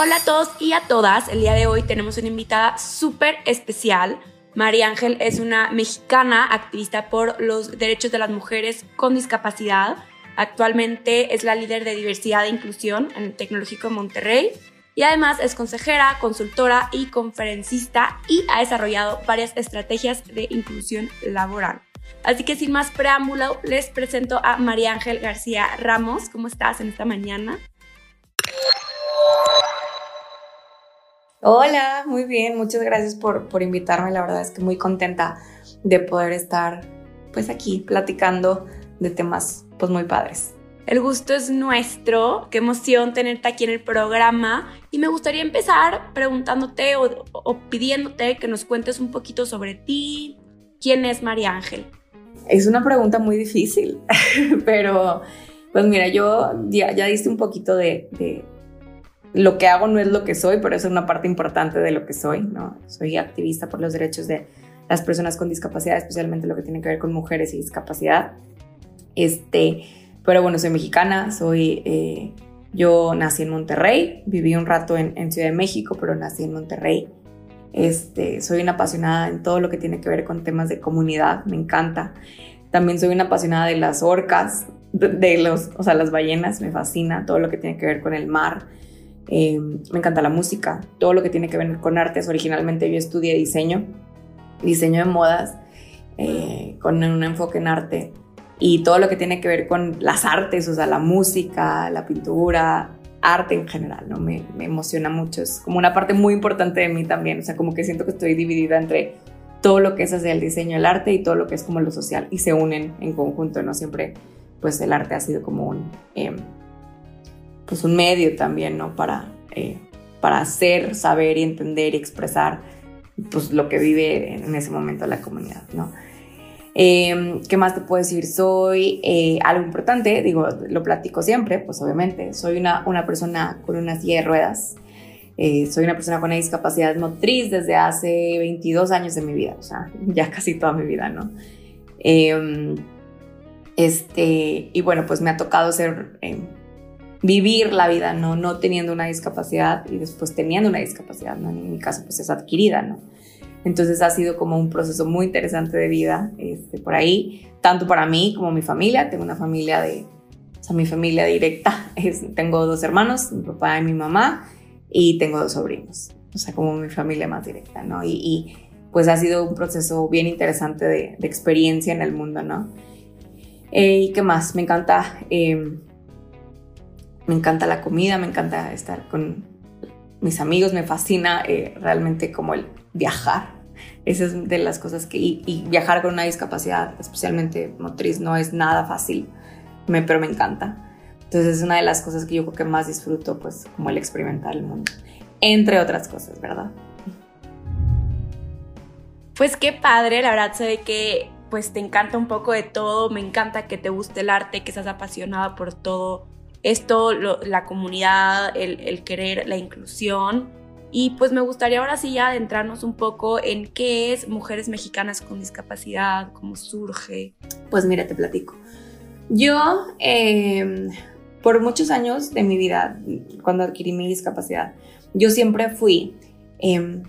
Hola a todos y a todas. El día de hoy tenemos una invitada súper especial. María Ángel es una mexicana activista por los derechos de las mujeres con discapacidad. Actualmente es la líder de diversidad e inclusión en el Tecnológico de Monterrey y además es consejera, consultora y conferencista y ha desarrollado varias estrategias de inclusión laboral. Así que sin más preámbulo, les presento a María Ángel García Ramos. ¿Cómo estás en esta mañana? Hola, muy bien, muchas gracias por, por invitarme. La verdad es que muy contenta de poder estar pues aquí platicando de temas pues muy padres. El gusto es nuestro, qué emoción tenerte aquí en el programa y me gustaría empezar preguntándote o, o pidiéndote que nos cuentes un poquito sobre ti, quién es María Ángel. Es una pregunta muy difícil, pero pues mira, yo ya, ya diste un poquito de, de lo que hago no es lo que soy, pero es una parte importante de lo que soy, ¿no? Soy activista por los derechos de las personas con discapacidad, especialmente lo que tiene que ver con mujeres y discapacidad. Este, pero bueno, soy mexicana, soy, eh, yo nací en Monterrey, viví un rato en, en, Ciudad de México, pero nací en Monterrey. Este, soy una apasionada en todo lo que tiene que ver con temas de comunidad, me encanta. También soy una apasionada de las orcas, de, de los, o sea, las ballenas, me fascina todo lo que tiene que ver con el mar eh, me encanta la música, todo lo que tiene que ver con artes. Originalmente yo estudié diseño, diseño de modas, eh, con un enfoque en arte y todo lo que tiene que ver con las artes, o sea, la música, la pintura, arte en general, ¿no? Me, me, emociona mucho, es como una parte muy importante de mí también, o sea, como que siento que estoy dividida entre todo lo que es hacia el diseño, el arte y todo lo que es como lo social y se unen en conjunto, ¿no? Siempre, pues el arte ha sido como un... Eh, pues un medio también, ¿no? Para, eh, para hacer, saber y entender y expresar pues lo que vive en ese momento la comunidad, ¿no? Eh, ¿Qué más te puedo decir? Soy eh, algo importante, digo, lo platico siempre, pues obviamente, soy una, una persona con una silla de ruedas, eh, soy una persona con una discapacidad motriz desde hace 22 años de mi vida, o sea, ya casi toda mi vida, ¿no? Em, este, y bueno, pues me ha tocado ser em, vivir la vida, ¿no? No teniendo una discapacidad y después teniendo una discapacidad, ¿no? En mi caso, pues es adquirida, ¿no? Entonces ha sido como un proceso muy interesante de vida este, por ahí, tanto para mí como mi familia. Tengo una familia de, o sea, mi familia directa. Tengo dos hermanos, mi papá y mi mamá, y tengo dos sobrinos. O sea, como mi familia más directa, ¿no? Y, y pues ha sido un proceso bien interesante de, experiencia en el mundo, ¿no? Eh, ¿Y qué más? Me encanta eh, me encanta la comida, me encanta estar con mis amigos, me fascina eh, realmente como el viajar. Esa es de las cosas que, y, viajar con una discapacidad, especialmente motriz, no es nada fácil, pero me encanta. Entonces es una de las cosas que yo creo que más disfruto, pues como el experimentar el mundo, entre otras cosas, ¿verdad? Pues qué padre, la verdad se que pues te encanta un poco de todo, me encanta que te guste el arte, que seas apasionada por todo esto, la comunidad, el, el, querer, la inclusión. Y pues me gustaría ahora sí ya adentrarnos un poco en qué es Mujeres Mexicanas con Discapacidad, cómo surge. Pues mira, te platico. Yo, eh, por muchos años de mi vida, cuando adquirí mi discapacidad, yo siempre fui eh,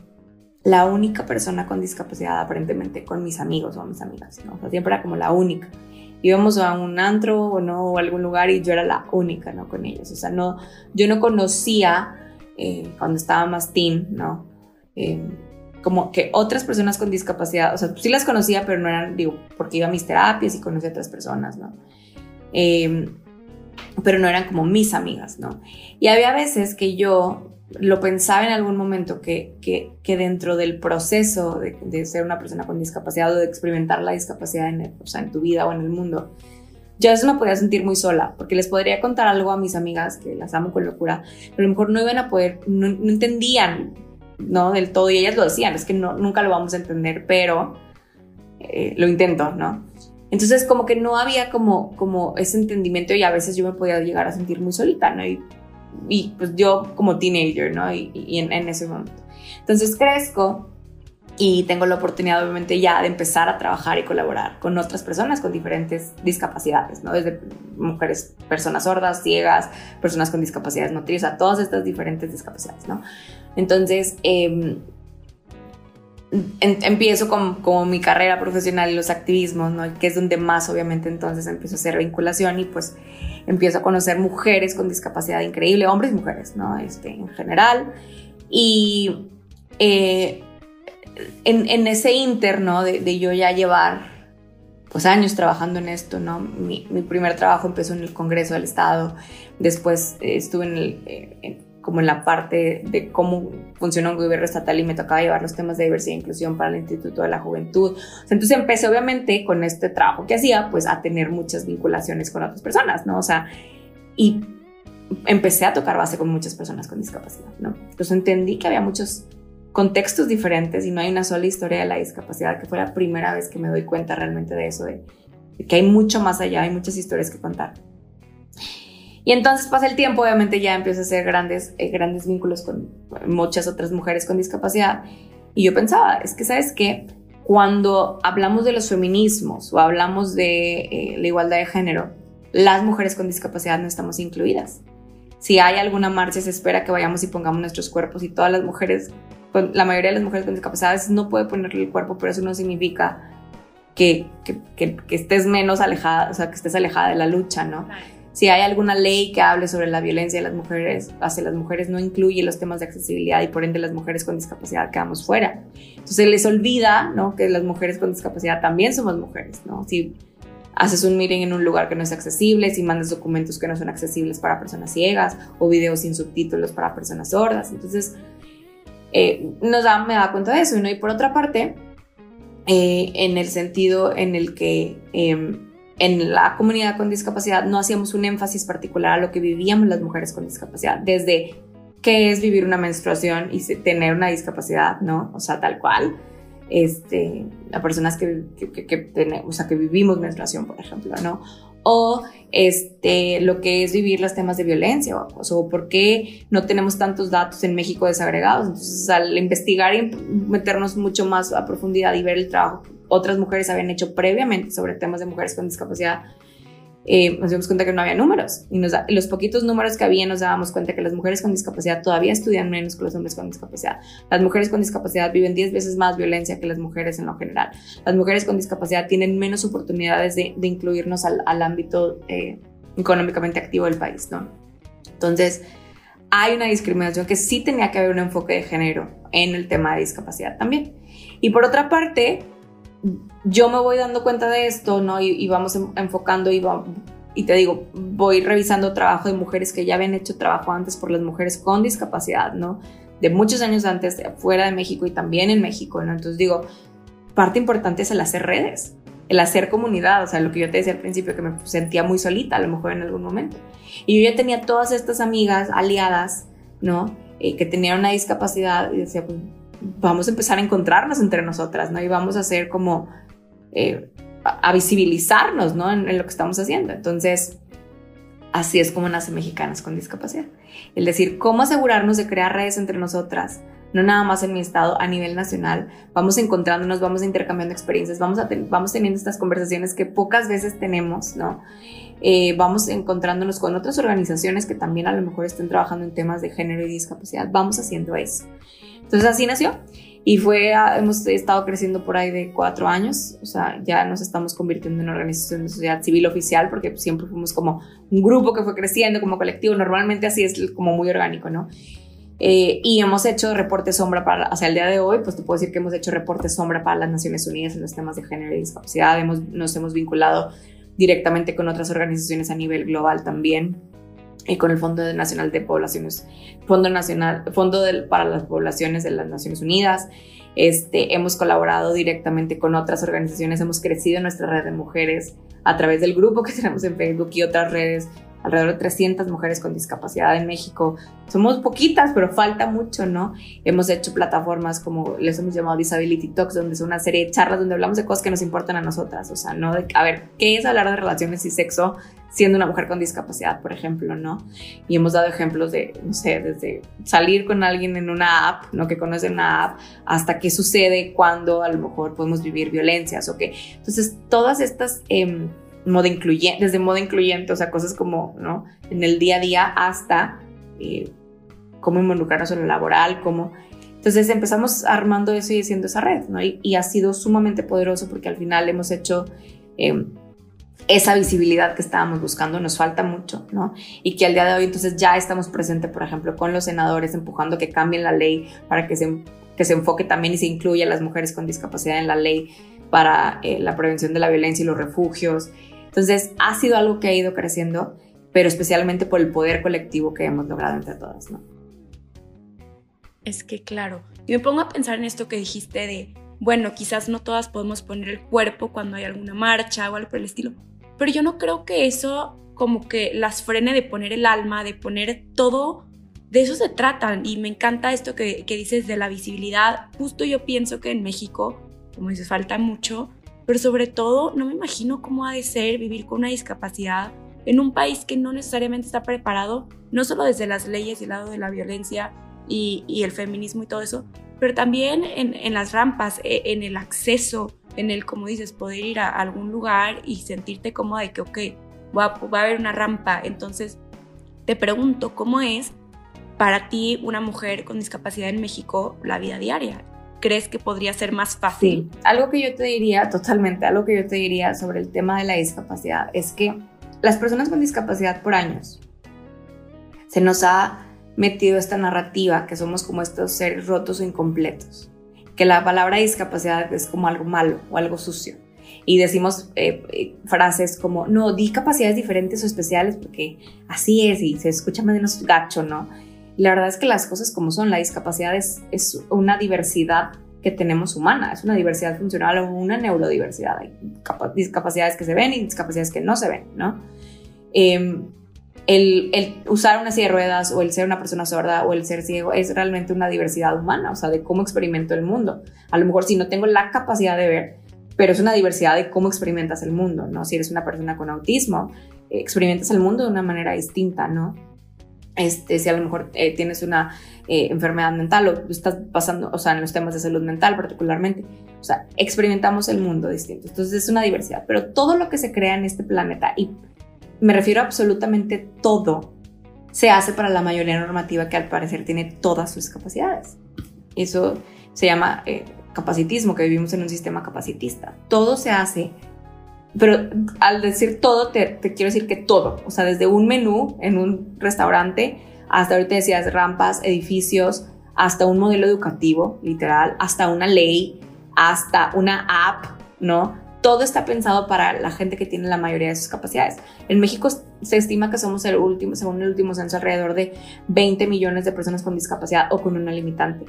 la única persona con discapacidad aparentemente con mis amigos o mis amigas, ¿no? Siempre era como la única íbamos a un antro o no o algún lugar y yo era la única no con ellos. O sea no yo no conocía eh, cuando estaba más teen no eh, como que otras personas con discapacidad o sea sí las conocía pero no eran digo porque iba a mis terapias y conocía a otras personas no eh, pero no eran como mis amigas no y había veces que yo lo pensaba en algún momento que, que, que dentro del proceso de, de, ser una persona con discapacidad o de experimentar la discapacidad en, o sea, en tu vida o en el mundo, yo a veces me podía sentir muy sola, porque les podría contar algo a mis amigas que las amo con locura, pero a lo mejor no iban a poder, no, no entendían, ¿no? Del todo, y ellas lo decían, es que no, nunca lo vamos a entender, pero eh, lo intento, ¿no? Entonces como que no había como, como ese entendimiento y a veces yo me podía llegar a sentir muy solita, ¿no? Y pues yo como teenager, ¿no? Y, en, ese momento. Entonces crezco y tengo la oportunidad obviamente ya de empezar a trabajar y colaborar con otras personas con diferentes discapacidades, ¿no? Desde mujeres, personas sordas, ciegas, personas con discapacidades motrices, a todas estas diferentes discapacidades, ¿no? Entonces, em, empiezo con, mi carrera profesional y los activismos, ¿no? Que es donde más obviamente entonces empiezo a hacer vinculación y pues empiezo a conocer mujeres con discapacidad increíble, hombres y mujeres, ¿no? Este, en general. Y... Eh, en, ese interno de, yo ya llevar pues años trabajando en esto, ¿no? Mi, primer trabajo empezó en el Congreso del Estado, después eh, estuve en el, eh, como en la parte de cómo funciona un gobierno estatal y me tocaba llevar los temas de diversidad e inclusión para el Instituto de la Juventud. entonces empecé obviamente con este trabajo que hacía, pues a tener muchas vinculaciones con otras personas, ¿no? O sea, y empecé a tocar base con muchas personas con discapacidad, ¿no? Entonces entendí que había muchos contextos diferentes y no hay una sola historia de la discapacidad, que fue la primera vez que me doy cuenta realmente de eso, de, que hay mucho más allá, hay muchas historias que contar. Y entonces pasa el tiempo, obviamente ya empiezo a hacer grandes, eh, grandes vínculos con muchas otras mujeres con discapacidad. Y yo pensaba, es que, ¿sabes qué? Cuando hablamos de los feminismos o hablamos de eh, la igualdad de género, las mujeres con discapacidad no estamos incluidas. Si hay alguna marcha, se espera que vayamos y pongamos nuestros cuerpos y todas las mujeres la mayoría de las mujeres con discapacidades no puede ponerle el cuerpo, pero eso no significa que, que, que, estés menos alejada, o sea, que estés alejada de la lucha, ¿no? Si hay alguna ley que hable sobre la violencia de las mujeres hacia las mujeres, no incluye los temas de accesibilidad y por ende las mujeres con discapacidad quedamos fuera. Entonces les olvida, ¿no? Que las mujeres con discapacidad también somos mujeres, ¿no? Si haces un meeting en un lugar que no es accesible, si mandas documentos que no son accesibles para personas ciegas o videos sin subtítulos para personas sordas. Entonces, eh, nos da, me da cuenta de eso. ¿no? Y por otra parte, eh, en el sentido en el que em, en la comunidad con discapacidad no hacíamos un énfasis particular a lo que vivíamos las mujeres con discapacidad, desde qué es vivir una menstruación y tener una discapacidad, ¿no? O sea, tal cual. Este, a personas que, que, que, que, o sea, que vivimos menstruación, por ejemplo, ¿no? o este, lo que es vivir los temas de violencia o, por qué no tenemos tantos datos en México desagregados. Entonces, al investigar y meternos mucho más a profundidad y ver el trabajo otras mujeres habían hecho previamente sobre temas de mujeres con discapacidad, eh, nos dimos cuenta que no había números. Y los poquitos números que había nos dábamos cuenta que las mujeres con discapacidad todavía estudian menos que los hombres con discapacidad. Las mujeres con discapacidad viven 10 veces más violencia que las mujeres en lo general. Las mujeres con discapacidad tienen menos oportunidades de, incluirnos al, ámbito eh, económicamente activo del país, ¿no? Entonces, hay una discriminación que sí tenía que haber un enfoque de género en el tema de discapacidad también. Y por otra parte, yo me voy dando cuenta de esto, ¿no? Y, vamos enfocando y, te digo, voy revisando trabajo de mujeres que ya habían hecho trabajo antes por las mujeres con discapacidad, ¿no? De muchos años antes, fuera de México y también en México, ¿no? Entonces digo, parte importante es el hacer redes, el hacer comunidad, o sea, lo que yo te decía al principio, que me sentía muy solita a lo mejor en algún momento. Y yo ya tenía todas estas amigas aliadas, ¿no? Eh, que tenían una discapacidad y decía, pues vamos a empezar a encontrarnos entre nosotras, ¿no? Y vamos a hacer como, eh, a, visibilizarnos, ¿no? En, lo que estamos haciendo. Entonces, así es como nace Mexicanas con Discapacidad. El decir, cómo asegurarnos de crear redes entre nosotras, no nada más en mi estado, a nivel nacional. Vamos encontrándonos, vamos intercambiando experiencias, vamos, a vamos teniendo estas conversaciones que pocas veces tenemos, ¿no? Eh, vamos encontrándonos con otras organizaciones que también a lo mejor estén trabajando en temas de género y discapacidad. Vamos haciendo eso. Entonces así nació. Y fue, ah, hemos estado creciendo por ahí de cuatro años, o sea, ya nos estamos convirtiendo en una organización de sociedad civil oficial porque siempre fuimos como un grupo que fue creciendo como colectivo, normalmente así es como muy orgánico, ¿no? Eh, y hemos hecho reportes sombra para, hacia el día de hoy, pues te puedo decir que hemos hecho reportes sombra para las Naciones Unidas en los temas de género y discapacidad, hemos, nos hemos vinculado directamente con otras organizaciones a nivel global también y con el Fondo Nacional de Poblaciones, Fondo Nacional, Fondo para las Poblaciones de las Naciones Unidas. Este, hemos colaborado directamente con otras organizaciones, hemos crecido nuestra red de mujeres a través del grupo que tenemos en Facebook y otras redes alrededor de 300 mujeres con discapacidad en México. Somos poquitas, pero falta mucho, ¿no? Hemos hecho plataformas como les hemos llamado Disability Talks, donde es una serie de charlas donde hablamos de cosas que nos importan a nosotras, o sea, no de, a ver, ¿qué es hablar de relaciones y sexo siendo una mujer con discapacidad, por ejemplo, ¿no? Y hemos dado ejemplos de, no sé, desde salir con alguien en una app, ¿no? Que conoce una app, hasta qué sucede cuando a lo mejor podemos vivir violencias, ¿ok? Entonces, todas estas... Eh, modo incluyente, desde modo incluyente, o sea, cosas como, ¿no? En el día a día hasta eh, cómo involucrarnos en lo laboral, cómo... Entonces empezamos armando eso y haciendo esa red, ¿no? Y, ha sido sumamente poderoso porque al final hemos hecho em, esa visibilidad que estábamos buscando, nos falta mucho, ¿no? Y que al día de hoy entonces ya estamos presentes, por ejemplo, con los senadores empujando que cambien la ley para que se, que se enfoque también y se incluya a las mujeres con discapacidad en la ley para eh, la prevención de la violencia y los refugios. Entonces, ha sido algo que ha ido creciendo, pero especialmente por el poder colectivo que hemos logrado entre todas. Es que, claro, yo me pongo a pensar en esto que dijiste de, bueno, quizás no todas podemos poner el cuerpo cuando hay alguna marcha o algo por el estilo, pero yo no creo que eso como que las frene de poner el alma, de poner todo, de eso se trata. Y me encanta esto que, que dices de la visibilidad. Justo yo pienso que en México, como dices, falta mucho, pero sobre todo no me imagino cómo ha de ser vivir con una discapacidad en un país que no necesariamente está preparado, no solo desde las leyes y el lado de la violencia y, el feminismo y todo eso, pero también en, las rampas, e, en el acceso, en el, como dices, poder ir a algún lugar y sentirte cómoda de que, ok, va, va a haber una rampa. Entonces, te pregunto, ¿cómo es para ti, una mujer con discapacidad en México, la vida diaria? Crees que podría ser más fácil? Sí, algo que yo te diría, totalmente, algo que yo te diría sobre el tema de la discapacidad es que las personas con discapacidad por años se nos ha metido esta narrativa que somos como estos seres rotos o incompletos, que la palabra discapacidad es como algo malo o algo sucio. Y decimos eh, eh, frases como, no, di capacidades diferentes o especiales porque así es y se escucha menos gacho, ¿no? La verdad es que las cosas como son, la discapacidad es, una diversidad que tenemos humana, es una diversidad funcional o una neurodiversidad. Hay discapacidades que se ven y discapacidades que no se ven, ¿no? Em, el, usar una silla de ruedas o el ser una persona sorda o el ser ciego es realmente una diversidad humana, o sea, de cómo experimento el mundo. A lo mejor si no tengo la capacidad de ver, pero es una diversidad de cómo experimentas el mundo, ¿no? Si eres una persona con autismo, experimentas el mundo de una manera distinta, ¿no? Este, si a lo mejor eh, tienes una eh, enfermedad mental o estás pasando, o sea, en los temas de salud mental particularmente, o sea, experimentamos el mundo distinto. Entonces es una diversidad, pero todo lo que se crea en este planeta, y me refiero a absolutamente todo, se hace para la mayoría normativa que al parecer tiene todas sus capacidades. Eso se llama eh, capacitismo, que vivimos en un sistema capacitista. Todo se hace pero al decir todo, te, quiero decir que todo, o sea, desde un menú en un restaurante hasta ahorita decías rampas, edificios, hasta un modelo educativo, literal, hasta una ley, hasta una app, ¿no? Todo está pensado para la gente que tiene la mayoría de sus capacidades. En México se estima que somos el último, según el último censo, alrededor de 20 millones de personas con discapacidad o con una limitante.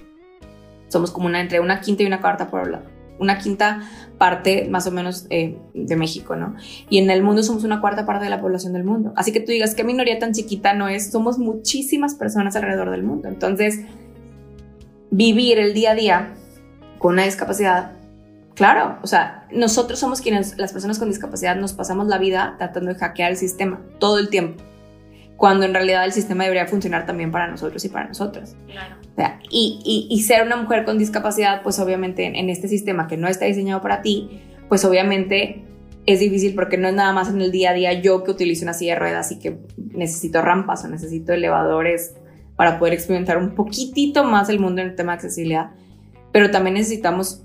Somos como una, entre una quinta y una cuarta población una quinta parte más o menos eh, de México, ¿no? Y en el mundo somos una cuarta parte de la población del mundo. Así que tú digas, ¿qué minoría tan chiquita no es? Somos muchísimas personas alrededor del mundo. Entonces, vivir el día a día con una discapacidad, claro, o sea, nosotros somos quienes, las personas con discapacidad, nos pasamos la vida tratando de hackear el sistema todo el tiempo cuando en realidad el sistema debería funcionar también para nosotros y para nosotras. Claro. O y, y, ser una mujer con discapacidad, pues obviamente en, este sistema que no está diseñado para ti, pues obviamente es difícil porque no es nada más en el día a día yo que utilizo una silla de ruedas y que necesito rampas o necesito elevadores para poder experimentar un poquitito más el mundo en el tema de accesibilidad, pero también necesitamos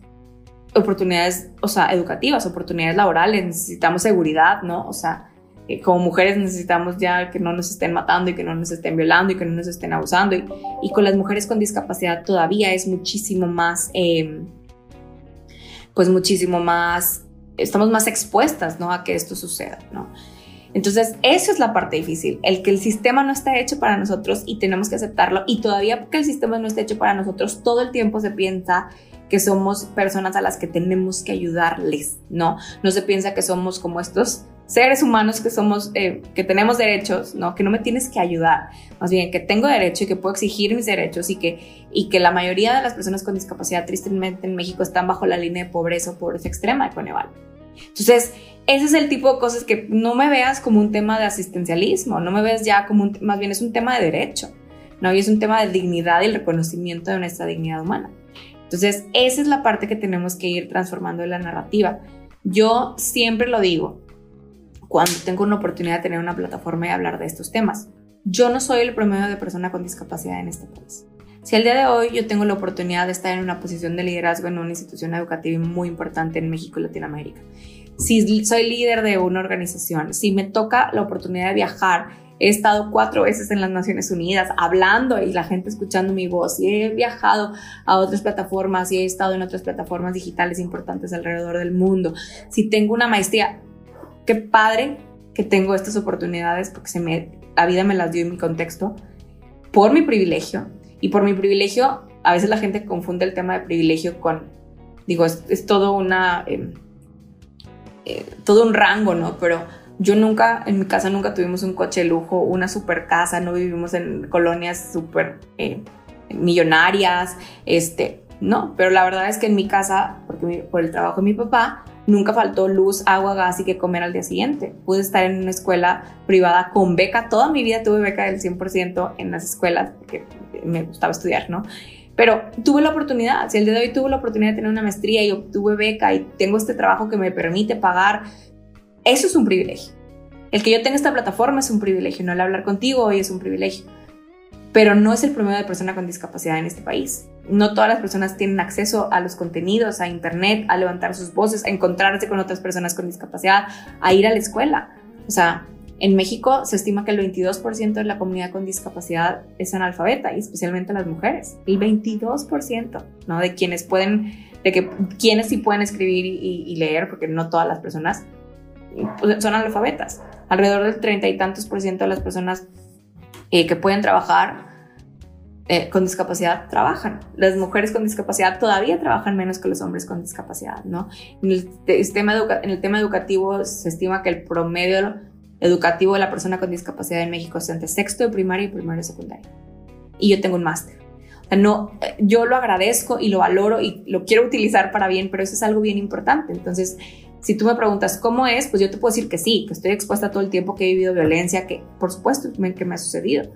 oportunidades, o sea, educativas, oportunidades laborales, necesitamos seguridad, ¿no? O sea, como mujeres necesitamos ya que no nos estén matando y que no nos estén violando y que no nos estén abusando. Y, con las mujeres con discapacidad todavía es muchísimo más, em, pues muchísimo más, estamos más expuestas, ¿no? A que esto suceda, ¿no? Entonces, eso es la parte difícil, el que el sistema no está hecho para nosotros y tenemos que aceptarlo. Y todavía porque el sistema no está hecho para nosotros, todo el tiempo se piensa que somos personas a las que tenemos que ayudarles, ¿no? No se piensa que somos como estos seres humanos que somos, eh, que tenemos derechos, ¿no? Que no me tienes que ayudar, más bien que tengo derecho y que puedo exigir mis derechos y que, y que la mayoría de las personas con discapacidad tristemente en México están bajo la línea de pobreza o pobreza extrema de Coneval. Entonces, ese es el tipo de cosas que no me veas como un tema de asistencialismo, no me ves ya como un, más bien es un tema de derecho, ¿no? Y es un tema de dignidad y el reconocimiento de nuestra dignidad humana. Entonces, esa es la parte que tenemos que ir transformando en la narrativa. Yo siempre lo digo, cuando tengo una oportunidad de tener una plataforma y hablar de estos temas. Yo no soy el promedio de persona con discapacidad en este país. Si al día de hoy yo tengo la oportunidad de estar en una posición de liderazgo en una institución educativa muy importante en México y Latinoamérica, si soy líder de una organización, si me toca la oportunidad de viajar, he estado cuatro veces en las Naciones Unidas hablando y la gente escuchando mi voz, y he viajado a otras plataformas y he estado en otras plataformas digitales importantes alrededor del mundo, si tengo una maestría, qué padre que tengo estas oportunidades porque se me, la vida me las dio en mi contexto por mi privilegio. Y por mi privilegio, a veces la gente confunde el tema de privilegio con, digo, es, todo una, em, eh, todo un rango, ¿no? Pero yo nunca, en mi casa nunca tuvimos un coche de lujo, una super casa, no vivimos en colonias súper eh, millonarias, este, no, pero la verdad es que en mi casa, porque por el trabajo de mi papá, Nunca faltó luz, agua, gas y que comer al día siguiente. Pude estar en una escuela privada con beca. Toda mi vida tuve beca del 100% en las escuelas porque me gustaba estudiar, ¿no? Pero tuve la oportunidad, si el día de hoy tuve la oportunidad de tener una maestría y obtuve beca y tengo este trabajo que me permite pagar, eso es un privilegio. El que yo tenga esta plataforma es un privilegio, no el hablar contigo hoy es un privilegio. Pero no es el promedio de persona con discapacidad en este país no todas las personas tienen acceso a los contenidos, a internet, a levantar sus voces, a encontrarse con otras personas con discapacidad, a ir a la escuela. O sea, en México se estima que el 22% de la comunidad con discapacidad es analfabeta y especialmente las mujeres. El 22%, ¿no? De quienes pueden, de que quienes sí pueden escribir y, leer, porque no todas las personas pues, son analfabetas. Alrededor del treinta y tantos por ciento de las personas eh, que pueden trabajar eh, con discapacidad trabajan. Las mujeres con discapacidad todavía trabajan menos que los hombres con discapacidad, ¿no? En el, sistema en el tema educativo se estima que el promedio educativo de la persona con discapacidad en México es entre sexto de primaria y primero de secundaria. Y yo tengo un máster. No, yo lo agradezco y lo valoro y lo quiero utilizar para bien, pero eso es algo bien importante. Entonces, si tú me preguntas cómo es, pues yo te puedo decir que sí, que estoy expuesta todo el tiempo, que he vivido violencia, que por supuesto que me ha sucedido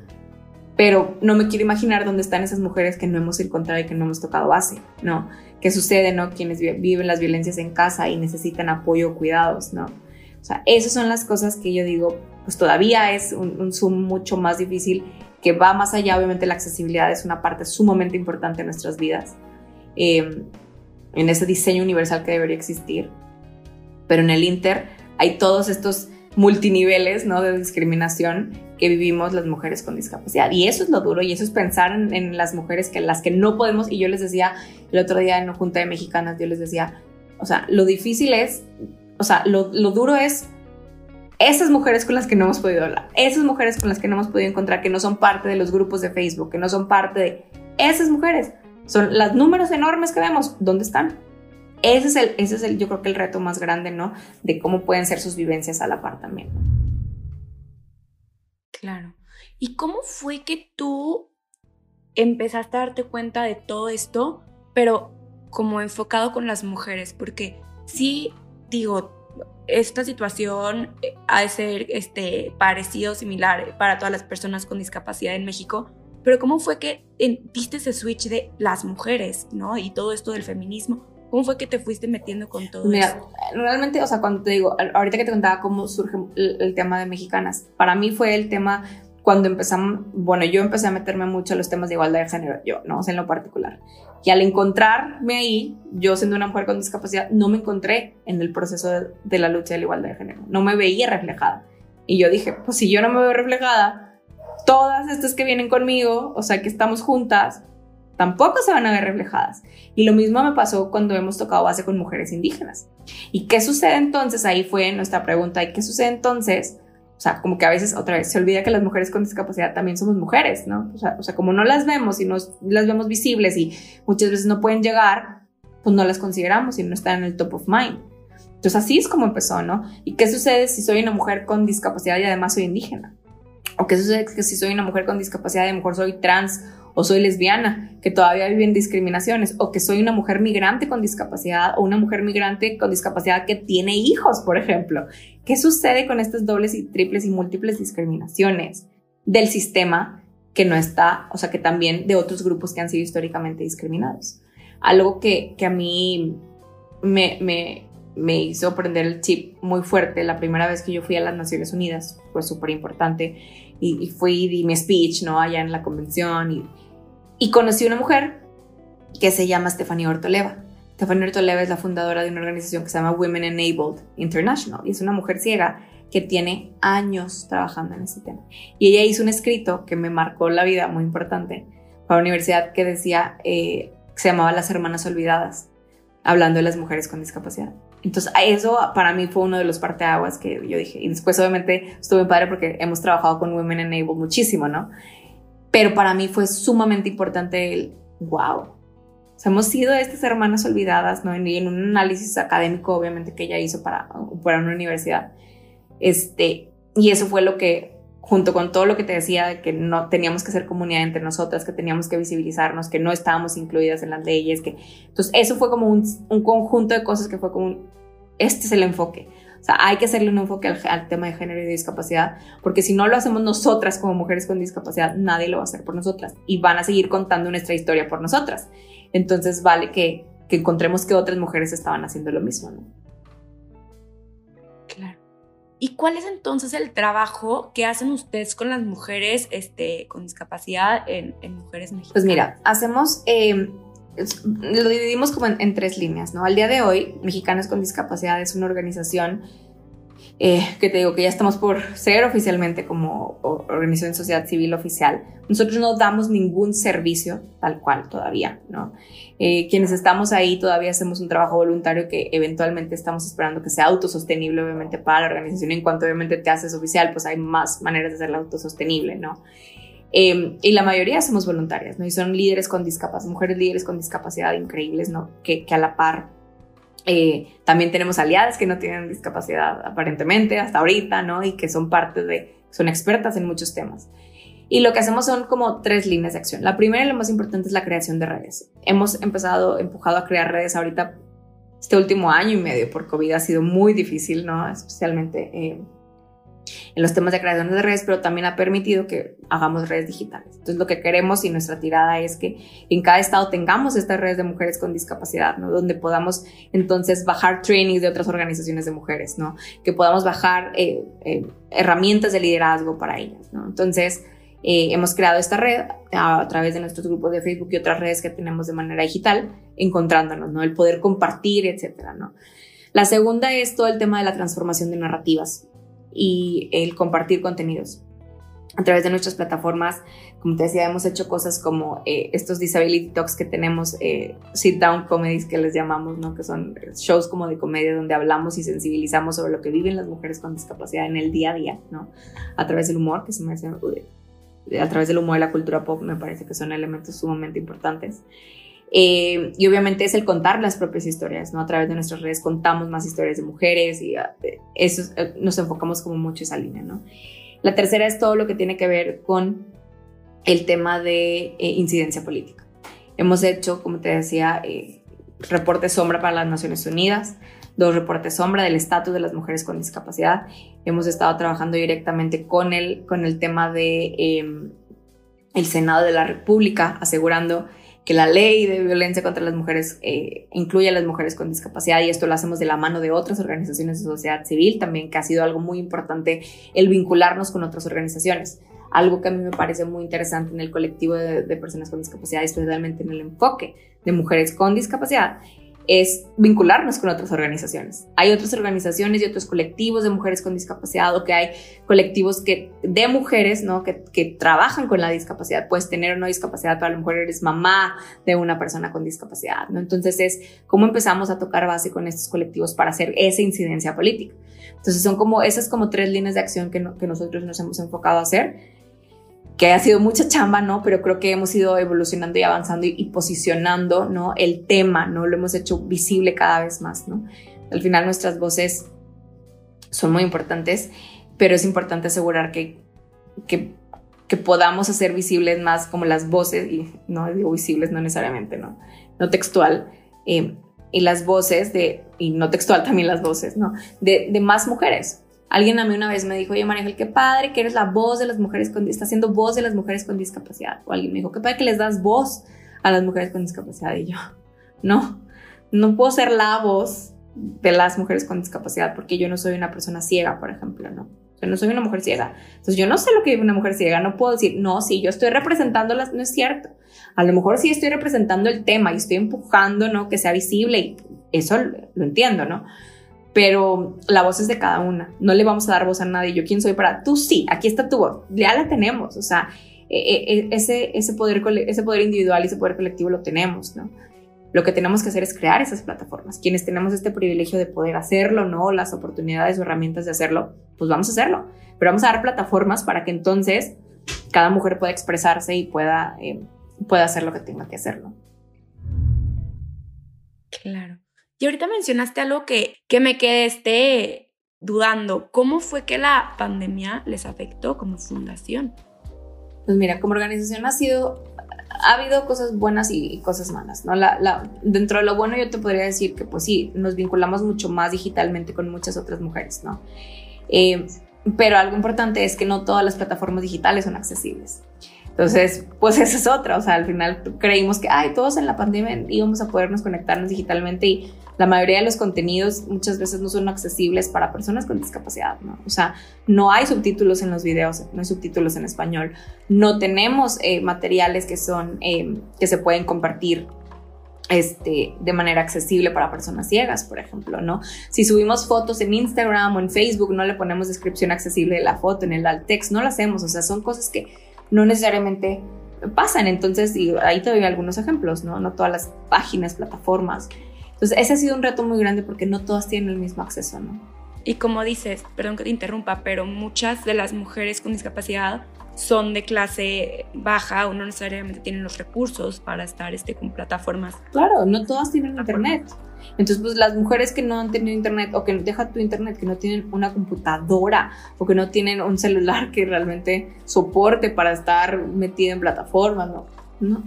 pero no me quiero imaginar dónde están esas mujeres que no hemos encontrado y que no hemos tocado base, ¿no? ¿Qué sucede, no? Quienes viven las violencias en casa y necesitan apoyo o cuidados, ¿no? O sea, esas son las cosas que yo digo, pues todavía es un, Zoom mucho más difícil, que va más allá, obviamente la accesibilidad es una parte sumamente importante de nuestras vidas, em, en ese diseño universal que debería existir, pero en el Inter hay todos estos multiniveles, ¿no? De discriminación que vivimos las mujeres con discapacidad. Y eso es lo duro y eso es pensar en, las mujeres que las que no podemos. Y yo les decía el otro día en la Junta de Mexicanas, yo les decía, o sea, lo difícil es, o sea, lo, lo duro es esas mujeres con las que no hemos podido hablar, esas mujeres con las que no hemos podido encontrar, que no son parte de los grupos de Facebook, que no son parte de esas mujeres. Son los números enormes que vemos. ¿Dónde están? Ese es el, ese es el, yo creo que el reto más grande, ¿no? De cómo pueden ser sus vivencias a la par también. Claro. ¿Y cómo fue que tú empezaste a darte cuenta de todo esto, pero como enfocado con las mujeres? Porque sí, digo, esta situación eh, ha de ser este, parecido, similar para todas las personas con discapacidad en México, pero ¿cómo fue que viste ese switch de las mujeres, ¿no? Y todo esto del feminismo. ¿Cómo fue que te fuiste metiendo con todo Mira, Realmente, o sea, cuando te digo, ahorita que te contaba cómo surge el, tema de mexicanas, para mí fue el tema cuando empezamos, bueno, yo empecé a meterme mucho en los temas de igualdad de género, yo, ¿no? O sea, en lo particular. Y al encontrarme ahí, yo siendo una mujer con discapacidad, no me encontré en el proceso de, de la lucha de la igualdad de género, no me veía reflejada. Y yo dije, pues si yo no me veo reflejada, todas estas que vienen conmigo, o sea, que estamos juntas, tampoco se van a ver reflejadas. Y lo mismo me pasó cuando hemos tocado base con mujeres indígenas. ¿Y qué sucede entonces? Ahí fue nuestra pregunta. ¿Y qué sucede entonces? O sea, como que a veces otra vez se olvida que las mujeres con discapacidad también somos mujeres, ¿no? O sea, como no las vemos y no las vemos visibles y muchas veces no pueden llegar, pues no las consideramos y no están en el top of mind. Entonces así es como empezó, ¿no? ¿Y qué sucede si soy una mujer con discapacidad y además soy indígena? ¿O qué sucede si soy una mujer con discapacidad y a mejor soy trans o soy lesbiana, que todavía viven discriminaciones, o que soy una mujer migrante con discapacidad o una mujer migrante con discapacidad que tiene hijos, por ejemplo. ¿Qué sucede con estas dobles y triples y múltiples discriminaciones del sistema que no está, o sea, que también de otros grupos que han sido históricamente discriminados? Algo que, que a mí me, me, me hizo prender el chip muy fuerte la primera vez que yo fui a las Naciones Unidas, fue súper importante, y, y, fui y di mi speech, ¿no? Allá en la convención, y, y conocí una mujer que se llama Stephanie Ortoleva. Stephanie Ortoleva es la fundadora de una organización que se llama Women Enabled International, y es una mujer ciega que tiene años trabajando en ese tema. Y ella hizo un escrito que me marcó la vida, muy importante, para la universidad, que decía, eh, se llamaba Las Hermanas Olvidadas, hablando de las mujeres con discapacidad. Entonces, eso para mí fue uno de los parteaguas que yo dije. Y después, obviamente, estuve padre porque hemos trabajado con Women Enable muchísimo, ¿no? Pero para mí fue sumamente importante el wow. O sea, hemos sido estas hermanas olvidadas, ¿no? Y en un análisis académico, obviamente, que ella hizo para, para una universidad. Este, y eso fue lo que junto con todo lo que te decía, que no teníamos que ser comunidad entre nosotras, que teníamos que visibilizarnos, que no estábamos incluidas en las leyes, que entonces eso fue como un, un conjunto de cosas que fue como este es el enfoque. O sea, hay que hacerle un enfoque al, al, tema de género y de discapacidad, porque si no lo hacemos nosotras como mujeres con discapacidad, nadie lo va a hacer por nosotras y van a seguir contando nuestra historia por nosotras. Entonces vale que, que encontremos que otras mujeres estaban haciendo lo mismo, ¿no? ¿Y cuál es entonces el trabajo que hacen ustedes con las mujeres este, con discapacidad en, en mujeres mexicanas? Pues mira, hacemos, eh, lo dividimos como en, en, tres líneas, ¿no? Al día de hoy, Mexicanos con Discapacidad es una organización eh, que te digo que ya estamos por ser oficialmente como organización de sociedad civil oficial. Nosotros no damos ningún servicio tal cual todavía, ¿no? Eh, quienes estamos ahí todavía hacemos un trabajo voluntario que eventualmente estamos esperando que sea autosostenible, obviamente, para la organización. En cuanto obviamente te haces oficial, pues hay más maneras de hacerla autosostenible, ¿no? Eh, y la mayoría somos voluntarias, ¿no? Y son líderes con discapacidad, mujeres líderes con discapacidad increíbles, ¿no? Que, que a la par eh, también tenemos aliadas que no tienen discapacidad aparentemente hasta ahorita, ¿no? Y que son parte de, son expertas en muchos temas. Y lo que hacemos son como tres líneas de acción. La primera y la más importante es la creación de redes. Hemos empezado, empujado a crear redes ahorita este último año y medio por COVID ha sido muy difícil, ¿no? Especialmente eh, en los temas de creación de redes, pero también ha permitido que hagamos redes digitales. Entonces, lo que queremos y nuestra tirada es que en cada estado tengamos estas redes de mujeres con discapacidad, ¿no? Donde podamos entonces bajar trainings de otras organizaciones de mujeres, ¿no? Que podamos bajar eh, eh, herramientas de liderazgo para ellas, ¿no? Entonces, eh, hemos creado esta red a, a, través de nuestros grupos de Facebook y otras redes que tenemos de manera digital, encontrándonos, ¿no? El poder compartir, etcétera, ¿no? La segunda es todo el tema de la transformación de narrativas y el compartir contenidos. A través de nuestras plataformas, como te decía, hemos hecho cosas como eh, estos Disability Talks que tenemos, eh, sit down comedies que les llamamos, ¿no? que son shows como de comedia donde hablamos y sensibilizamos sobre lo que viven las mujeres con discapacidad en el día a día, ¿no? a través del humor, que se me hace, a través del humor y la cultura pop, me parece que son elementos sumamente importantes. Eh, y obviamente es el contar las propias historias, ¿no? A través de nuestras redes contamos más historias de mujeres y uh, eso uh, nos enfocamos como mucho esa línea, ¿no? La tercera es todo lo que tiene que ver con el tema de eh, incidencia política. Hemos hecho, como te decía, eh, reportes sombra para las Naciones Unidas, dos reportes sombra del estatus de las mujeres con discapacidad. Hemos estado trabajando directamente con el, con el tema de eh, el Senado de la República, asegurando que la ley de violencia contra las mujeres eh, incluye a las mujeres con discapacidad y esto lo hacemos de la mano de otras organizaciones de sociedad civil también, que ha sido algo muy importante el vincularnos con otras organizaciones. Algo que a mí me parece muy interesante en el colectivo de, de personas con discapacidad, especialmente en el enfoque de mujeres con discapacidad, es vincularnos con otras organizaciones. Hay otras organizaciones y otros colectivos de mujeres con discapacidad o que hay colectivos que, de mujeres ¿no? que, que trabajan con la discapacidad. Puedes tener una discapacidad, pero a lo mejor eres mamá de una persona con discapacidad. ¿no? Entonces es cómo empezamos a tocar base con estos colectivos para hacer esa incidencia política. Entonces son como esas como tres líneas de acción que, que nosotros nos hemos enfocado a hacer que ha sido mucha chamba, ¿no? Pero creo que hemos ido evolucionando y avanzando y, posicionando, ¿no? El tema, ¿no? Lo hemos hecho visible cada vez más, ¿no? Al final nuestras voces son muy importantes, pero es importante asegurar que, que, podamos hacer visibles más como las voces, y no digo visibles, no necesariamente, no, no textual, eh, y las voces de, y no textual también las voces, ¿no? De más mujeres. Alguien a mí una vez me dijo, oye María qué padre que eres la voz de las mujeres con, está haciendo voz de las mujeres con discapacidad. O alguien me dijo, qué padre que les das voz a las mujeres con discapacidad. Y yo, no, no puedo ser la voz de las mujeres con discapacidad porque yo no soy una persona ciega, por ejemplo, ¿no? O sea, no soy una mujer ciega. Entonces yo no sé lo que vive una mujer ciega, no puedo decir, no, sí, yo estoy representándolas, no es cierto. A lo mejor sí estoy representando el tema y estoy empujando, ¿no? Que sea visible y eso lo entiendo, ¿no? Pero la voz es de cada una. No le vamos a dar voz a nadie. Yo quién soy para tú sí, aquí está tu voz. Ya la tenemos. O sea, e, e, e, ese, poder, individual y ese poder colectivo lo tenemos, ¿no? Lo que tenemos que hacer es crear esas plataformas. Quienes tenemos este privilegio de poder hacerlo, ¿no? Las oportunidades o herramientas de hacerlo, pues vamos a hacerlo. Pero vamos a dar plataformas para que entonces cada mujer pueda expresarse y pueda, eh, pueda hacer lo que tenga que hacer, ¿no? Claro. Y ahorita mencionaste algo que, que me quedé este, dudando. ¿Cómo fue que la pandemia les afectó como fundación? Pues mira, como organización ha sido, ha habido cosas buenas y cosas malas, ¿no? La, dentro de lo bueno yo te podría decir que pues sí, nos vinculamos mucho más digitalmente con muchas otras mujeres, ¿no? Eh, pero algo importante es que no todas las plataformas digitales son accesibles. Entonces, pues esa es otra, o sea, al final creímos que, ay, todos en la pandemia íbamos a podernos conectarnos digitalmente y la mayoría de los contenidos muchas veces no son accesibles para personas con discapacidad, ¿no? O sea, no hay subtítulos en los videos, no hay subtítulos en español, no tenemos eh, materiales que son, eh, que se pueden compartir este, de manera accesible para personas ciegas, por ejemplo, ¿no? Si subimos fotos en Instagram o en Facebook, no le ponemos descripción accesible de la foto en el alt text, no lo hacemos, o sea, son cosas que no necesariamente pasan. Entonces, y ahí te doy algunos ejemplos, ¿no? No todas las páginas, plataformas. Entonces, ese ha sido un reto muy grande porque no todas tienen el mismo acceso, ¿no? Y como dices, perdón que te interrumpa, pero muchas de las mujeres con discapacidad son de clase baja o no necesariamente tienen los recursos para estar este, con plataformas. Claro, no todas tienen internet. Entonces, pues las mujeres que no han tenido internet o que deja tu internet, que no tienen una computadora o que no tienen un celular que realmente soporte para estar metida en plataformas, ¿no? ¿no?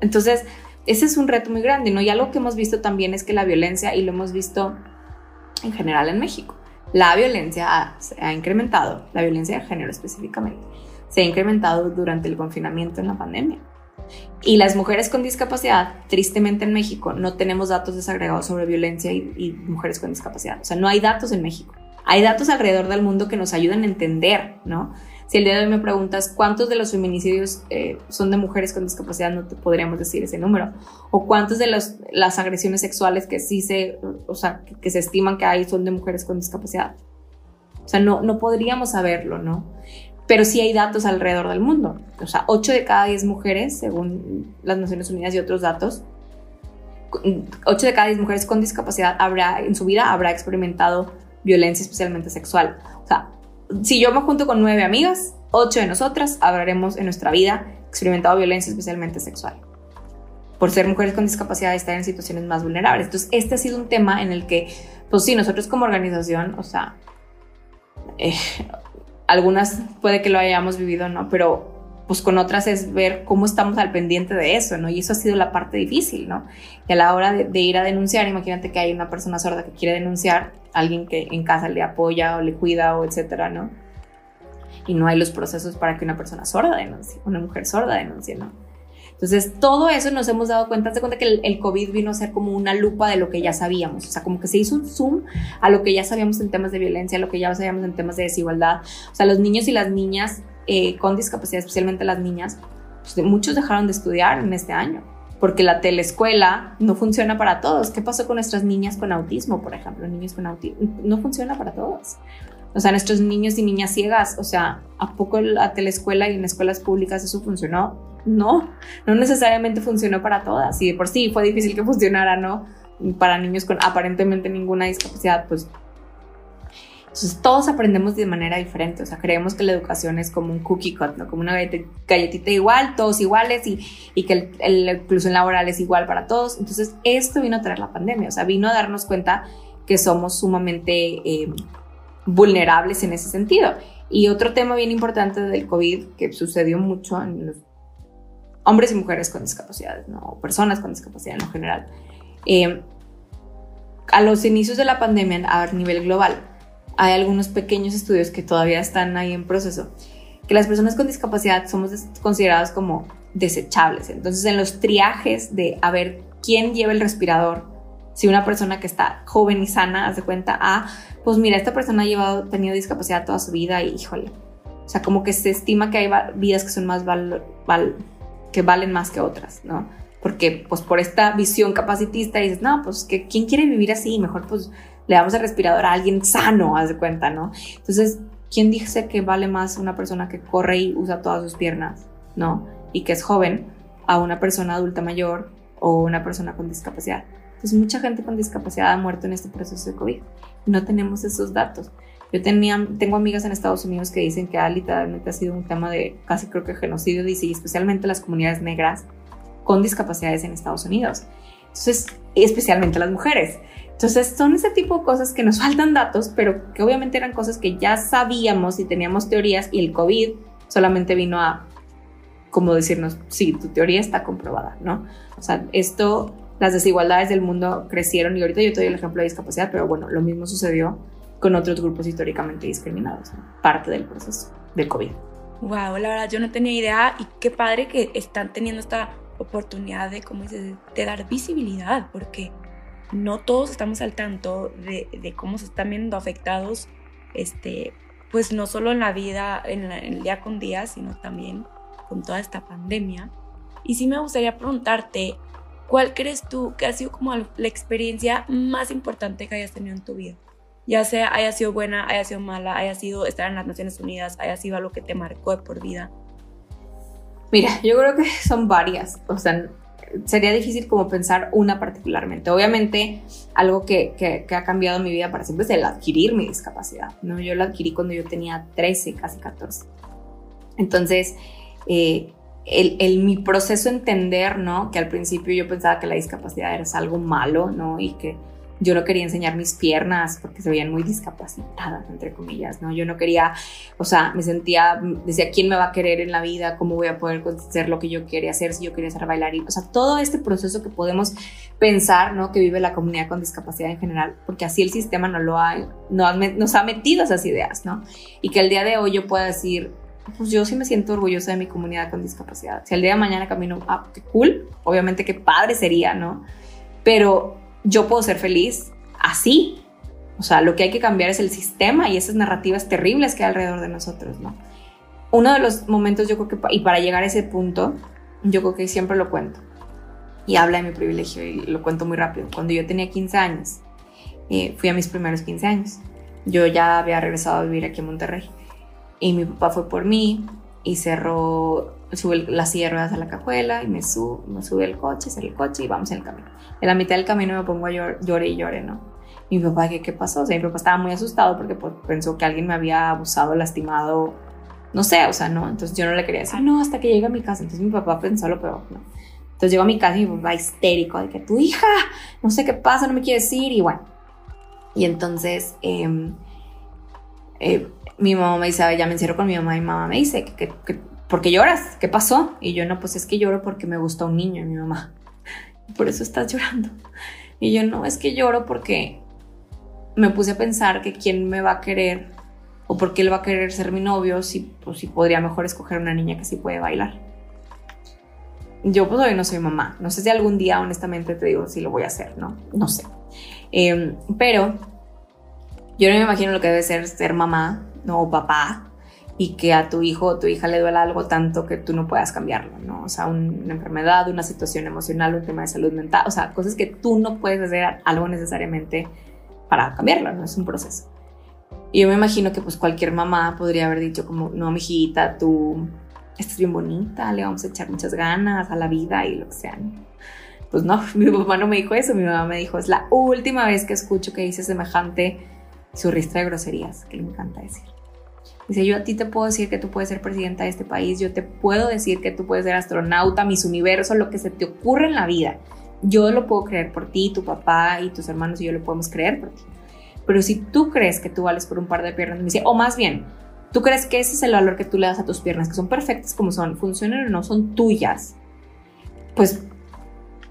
Entonces, ese es un reto muy grande, ¿no? Y algo que hemos visto también es que la violencia, y lo hemos visto en general en México, la violencia se ha incrementado, la violencia de género específicamente, se ha incrementado durante el confinamiento en la pandemia. Y las mujeres con discapacidad, tristemente en México, no tenemos datos desagregados sobre violencia y, mujeres con discapacidad. O sea, no hay datos en México. Hay datos alrededor del mundo que nos ayudan a entender, ¿no? Si el día de hoy me preguntas cuántos de los feminicidios eh, son de mujeres con discapacidad, no te podríamos decir ese número. O cuántos de las agresiones sexuales que sí se, o sea, que, se estiman que hay son de mujeres con discapacidad. O sea, no, no podríamos saberlo, ¿no? pero sí hay datos alrededor del mundo. O sea, 8 de cada 10 mujeres, según las Naciones Unidas y otros datos, 8 de cada 10 mujeres con discapacidad habrá, en su vida habrá experimentado violencia, especialmente sexual. O sea, si yo me junto con 9 amigas, 8 de nosotras habremos en nuestra vida experimentado violencia, especialmente sexual. Por ser mujeres con discapacidad, estar en situaciones más vulnerables. Entonces, este ha sido un tema en el que, pues sí, nosotros como organización, o sea, eh, algunas puede que lo hayamos vivido, ¿no? Pero pues con otras es ver cómo estamos al pendiente de eso, ¿no? Y eso ha sido la parte difícil, ¿no? Y a la hora de, ir a denunciar, imagínate que hay una persona sorda que quiere denunciar, alguien que en casa le apoya o le cuida o etcétera, ¿no? Y no hay los procesos para que una persona sorda denuncie, una mujer sorda denuncie, ¿no? Entonces, todo eso nos hemos dado cuenta, de cuenta que el, COVID vino a ser como una lupa de lo que ya sabíamos, o sea, como que se hizo un zoom a lo que ya sabíamos en temas de violencia, a lo que ya sabíamos en temas de desigualdad. O sea, los niños y las niñas eh, con discapacidad, especialmente las niñas, pues, muchos dejaron de estudiar en este año porque la teleescuela no funciona para todos. ¿Qué pasó con nuestras niñas con autismo, por ejemplo? Niños con autismo no funciona para todos. O sea, nuestros niños y niñas ciegas, o sea, ¿a poco la teleescuela y en escuelas públicas eso funcionó? no, no necesariamente funcionó para todas. Y de por sí fue difícil que funcionara, ¿no? Para niños con aparentemente ninguna discapacidad, pues entonces todos aprendemos de manera diferente, o sea, creemos que la educación es como un cookie cut, ¿no? Como una galletita igual, todos iguales y, y que la inclusión laboral es igual para todos. Entonces esto vino a traer la pandemia, o sea, vino a darnos cuenta que somos sumamente eh, vulnerables en ese sentido. Y otro tema bien importante del COVID que sucedió mucho en los hombres y mujeres con discapacidades, ¿no? o personas con discapacidad en general. Eh, a los inicios de la pandemia a nivel global, hay algunos pequeños estudios que todavía están ahí en proceso, que las personas con discapacidad somos consideradas como desechables. Entonces, en los triajes de a ver quién lleva el respirador, si una persona que está joven y sana hace cuenta, ah, pues mira, esta persona ha llevado, tenido discapacidad toda su vida y híjole. O sea, como que se estima que hay vidas que son más val, que valen más que otras, ¿no? Porque pues por esta visión capacitista dices, no, pues que quién quiere vivir así, mejor pues le damos el respirador a alguien sano, haz de cuenta, ¿no? Entonces, ¿quién dice que vale más una persona que corre y usa todas sus piernas, ¿no? Y que es joven a una persona adulta mayor o una persona con discapacidad. Pues mucha gente con discapacidad ha muerto en este proceso de COVID. No tenemos esos datos. Yo tenía, tengo amigas en Estados Unidos que dicen que literalmente ha sido un tema de casi creo que genocidio, dice, y especialmente las comunidades negras con discapacidades en Estados Unidos. Entonces, especialmente las mujeres. Entonces, son ese tipo de cosas que nos faltan datos, pero que obviamente eran cosas que ya sabíamos y teníamos teorías y el COVID solamente vino a como decirnos, sí, tu teoría está comprobada, ¿no? O sea, esto, las desigualdades del mundo crecieron y ahorita yo te doy el ejemplo de discapacidad, pero bueno, lo mismo sucedió con otros grupos históricamente discriminados, parte del proceso del COVID. Wow, la verdad yo no tenía idea y qué padre que están teniendo esta oportunidad de, como dices, de dar visibilidad, porque no todos estamos al tanto de, cómo se están viendo afectados, este, pues no solo en la vida, en, en el día con día, sino también con toda esta pandemia. Y sí me gustaría preguntarte, ¿cuál crees tú que ha sido como la experiencia más importante que hayas tenido en tu vida? Ya sea haya sido buena, haya sido mala, haya sido estar en las Naciones Unidas, haya sido algo que te marcó de por vida. Mira, yo creo que son varias. O sea, sería difícil como pensar una particularmente. Obviamente, algo que, que, ha cambiado mi vida para siempre es el adquirir mi discapacidad. ¿no? Yo lo adquirí cuando yo tenía 13, casi 14. Entonces, eh, el, mi proceso entender, ¿no? Que al principio yo pensaba que la discapacidad era algo malo, ¿no? Y que yo no quería enseñar mis piernas porque se veían muy discapacitadas, entre comillas, ¿no? Yo no quería, o sea, me sentía, decía, ¿quién me va a querer en la vida? ¿Cómo voy a poder hacer lo que yo quería hacer si yo quería ser bailarina? O sea, todo este proceso que podemos pensar, ¿no? Que vive la comunidad con discapacidad en general, porque así el sistema no lo ha, no nos ha metido esas ideas, ¿no? Y que el día de hoy yo pueda decir, pues yo sí me siento orgullosa de mi comunidad con discapacidad. Si el día de mañana camino, ah, qué cool, obviamente qué padre sería, ¿no? Pero yo puedo ser feliz así. O sea, lo que hay que cambiar es el sistema y esas narrativas terribles que hay alrededor de nosotros, ¿no? Uno de los momentos, yo creo que, y para llegar a ese punto, yo creo que siempre lo cuento. Y habla de mi privilegio y lo cuento muy rápido. Cuando yo tenía 15 años, eh, fui a mis primeros 15 años. Yo ya había regresado a vivir aquí en Monterrey. Y mi papá fue por mí y cerró, sube la silla de ruedas a la cajuela y me, sube, me sube el coche, sale el coche y vamos en el camino. En la mitad del camino me pongo a llorar, y llore, ¿no? Y mi papá, ¿qué, qué pasó? O sea, mi papá estaba muy asustado porque pues, pensó que alguien me había abusado, lastimado, no sé, o sea, no. Entonces yo no le quería decir, ah, no, hasta que llegue a mi casa. Entonces mi papá pensó lo peor, ¿no? Entonces llego a mi casa y mi papá histérico de que tu hija, no sé qué pasa, no me quiere decir y bueno. Y entonces eh, eh, mi mamá me dice, ya me encierro con mi mamá y mi mamá me dice, que, ¿por qué lloras? ¿Qué pasó? Y yo, no, pues es que lloro porque me gusta un niño, y mi mamá. Por eso estás llorando. Y yo, no, es que lloro porque me puse a pensar que quién me va a querer o por qué él va a querer ser mi novio si, pues, si podría mejor escoger una niña que sí puede bailar. Yo pues hoy no soy mamá. No sé si algún día honestamente te digo si lo voy a hacer, ¿no? No sé. Em, pero yo no me imagino lo que debe ser ser mamá ¿no? papá y que a tu hijo o tu hija le duela algo tanto que tú no puedas cambiarlo, ¿no? O sea, una enfermedad, una situación emocional, un tema de salud mental, o sea, cosas que tú no puedes hacer algo necesariamente para cambiarlo, ¿no? Es un proceso. Y yo me imagino que pues cualquier mamá podría haber dicho como, no, mijita, tú estás bien bonita, le vamos a echar muchas ganas a la vida y lo que sea, Pues no, mi papá no me dijo eso, mi mamá me dijo, es la última vez que escucho que dice semejante su de groserías, que le encanta decir. Dice, yo a ti te puedo decir que tú puedes ser presidenta de este país, yo te puedo decir que tú puedes ser astronauta, mis universo, lo que se te ocurre en la vida. yo lo puedo creer por ti, tu papá y tus hermanos y yo lo podemos creer por ti. Pero si tú crees que tú vales por un par de piernas, dice, o más bien, tú crees que ese es el valor que tú le das a tus piernas, que son perfectas como son, funcionan o no, son tuyas, pues,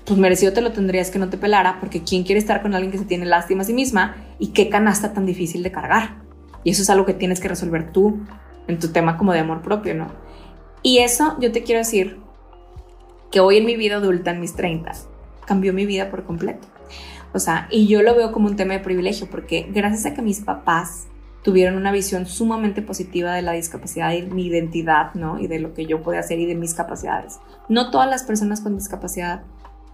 pues merecido te lo tendrías que no te pelara, porque ¿quién quiere estar con alguien que se tiene lástima a sí misma y qué canasta tan difícil de cargar? Y eso es algo que tienes que resolver tú en tu tema como de amor propio, ¿no? Y eso yo te quiero decir que hoy en mi vida adulta, en mis 30, cambió mi vida por completo. O sea, y yo lo veo como un tema de privilegio, porque gracias a que mis papás tuvieron una visión sumamente positiva de la discapacidad y mi identidad, ¿no? Y de lo que yo podía hacer y de mis capacidades. No todas las personas con discapacidad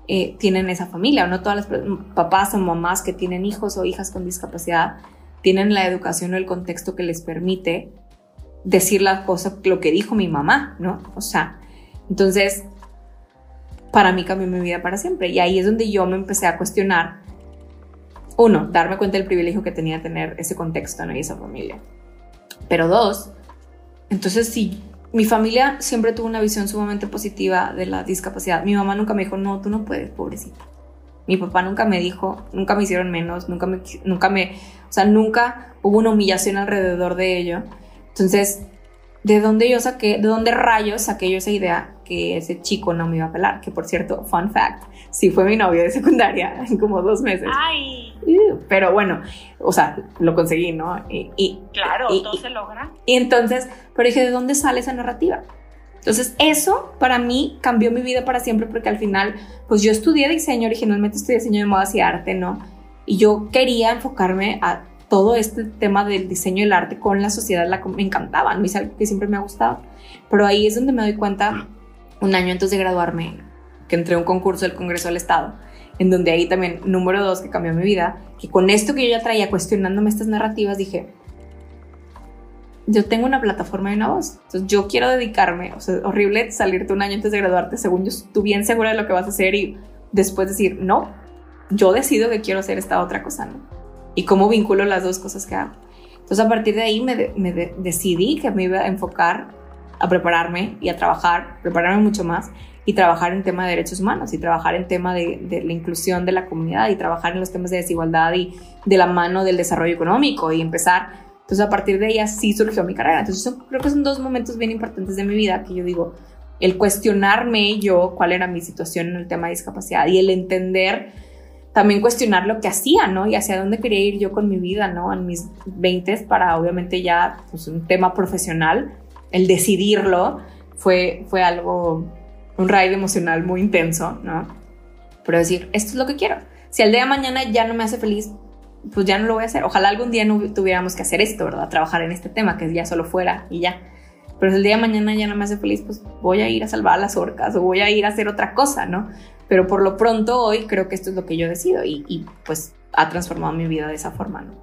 eh, tienen esa familia, o no todas las papás o mamás que tienen hijos o hijas con discapacidad tienen la educación o el contexto que les permite decir la cosa, lo que dijo mi mamá, ¿no? O sea, entonces, para mí cambió mi vida para siempre. Y ahí es donde yo me empecé a cuestionar, uno, darme cuenta del privilegio que tenía tener ese contexto, ¿no? Y esa familia. Pero dos, entonces si mi familia siempre tuvo una visión sumamente positiva de la discapacidad. Mi mamá nunca me dijo, no, tú no puedes, pobrecita. Mi papá nunca me dijo, nunca me hicieron menos, nunca me, nunca me, o sea, nunca hubo una humillación alrededor de ello. Entonces, ¿de dónde yo saqué, de dónde rayos saqué yo esa idea que ese chico no me iba a pelar? Que por cierto, fun fact, sí fue mi novio de secundaria en como dos meses. Ay. Pero bueno, o sea, lo conseguí, ¿no? Y, claro, todo se logra. Y entonces, pero dije, ¿de dónde sale esa narrativa? Entonces, eso para mí cambió mi vida para siempre porque al final, pues yo estudié diseño, originalmente estudié diseño de modas y arte, ¿no? Y yo quería enfocarme a todo este tema del diseño y el arte con la sociedad la, me encantaba, ¿no? es algo que siempre me ha gustado. Pero ahí es donde me doy cuenta, un año antes de graduarme, que entré a un concurso del Congreso del Estado, en donde ahí también, número dos, que cambió mi vida, que con esto que yo ya traía cuestionándome estas narrativas, dije, yo tengo una plataforma y una voz, entonces yo quiero dedicarme, o sea, horrible salirte un año antes de graduarte, según yo, tú bien segura de lo que vas a hacer y después decir, no, yo decido que quiero hacer esta otra cosa, ¿no? y cómo vinculo las dos cosas que hago. Entonces a partir de ahí me, decidí que me iba a enfocar a prepararme y a trabajar, prepararme mucho más y trabajar en tema de derechos humanos y trabajar en tema de, la inclusión de la comunidad y trabajar en los temas de desigualdad y de la mano del desarrollo económico y empezar. Entonces a partir de ahí así surgió mi carrera. Entonces creo que son dos momentos bien importantes de mi vida que yo digo, el cuestionarme yo cuál era mi situación en el tema de discapacidad y el entender también cuestionar lo que hacía, ¿no? Y hacia dónde quería ir yo con mi vida, ¿no? En mis 20 para obviamente ya pues, un tema profesional, el decidirlo fue, fue algo, un raid emocional muy intenso, ¿no? Pero decir, esto es lo que quiero. Si al día de mañana ya no me hace feliz, pues ya no lo voy a hacer. Ojalá algún día no tuviéramos que hacer esto, ¿verdad? Trabajar en este tema, que ya solo fuera y ya. Pero si el día de mañana ya no me hace feliz, pues voy a ir a salvar a las orcas o voy a ir a hacer otra cosa, ¿no? Pero por lo pronto hoy creo que esto es lo que yo decido y, pues ha transformado mi vida de esa forma, ¿no?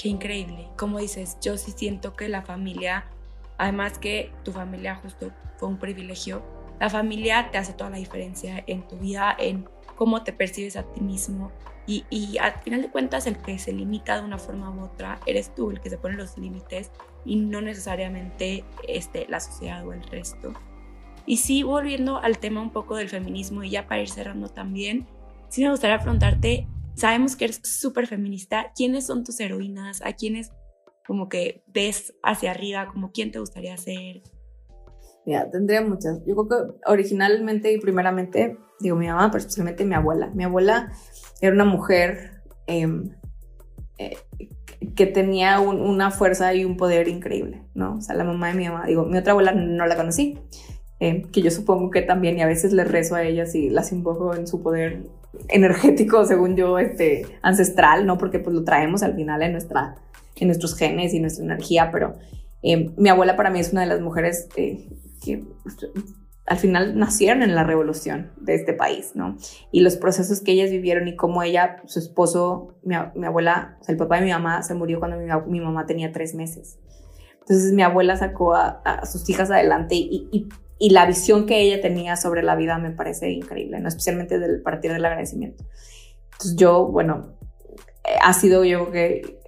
Qué increíble. Como dices, yo sí siento que la familia, además que tu familia justo fue un privilegio, la familia te hace toda la diferencia en tu vida, en cómo te percibes a ti mismo. Y, y al final de cuentas, el que se limita de una forma u otra, eres tú el que se pone los límites y no necesariamente este, la sociedad o el resto. Y sí, volviendo al tema un poco del feminismo y ya para ir cerrando también, sí me gustaría preguntarte, sabemos que eres súper feminista, ¿quiénes son tus heroínas? ¿A quiénes como que ves hacia arriba? como quién te gustaría ser? Mira, tendría muchas. Yo creo que originalmente y primeramente, digo mi mamá, pero especialmente mi abuela. Mi abuela era una mujer em, eh, que tenía una fuerza y un poder increíble, ¿no? O sea, la mamá de mi mamá, digo, mi otra abuela no la conocí, eh, que yo supongo que también, y a veces les rezo a ellas y las invoco en su poder energético, según yo, este, ancestral, ¿no? Porque pues lo traemos al final en, nuestra, en nuestros genes y nuestra energía, pero eh, mi abuela para mí es una de las mujeres eh, que al final nacieron en la revolución de este país, ¿no? Y los procesos que ellas vivieron y cómo ella, su esposo, mi, abuela, o el papá de mi mamá se murió cuando mi, mamá tenía tres meses. Entonces mi abuela sacó a, sus hijas adelante y, y, y la visión que ella tenía sobre la vida me parece increíble, ¿no? especialmente del partir del agradecimiento. Entonces yo, bueno, eh, ha sido yo que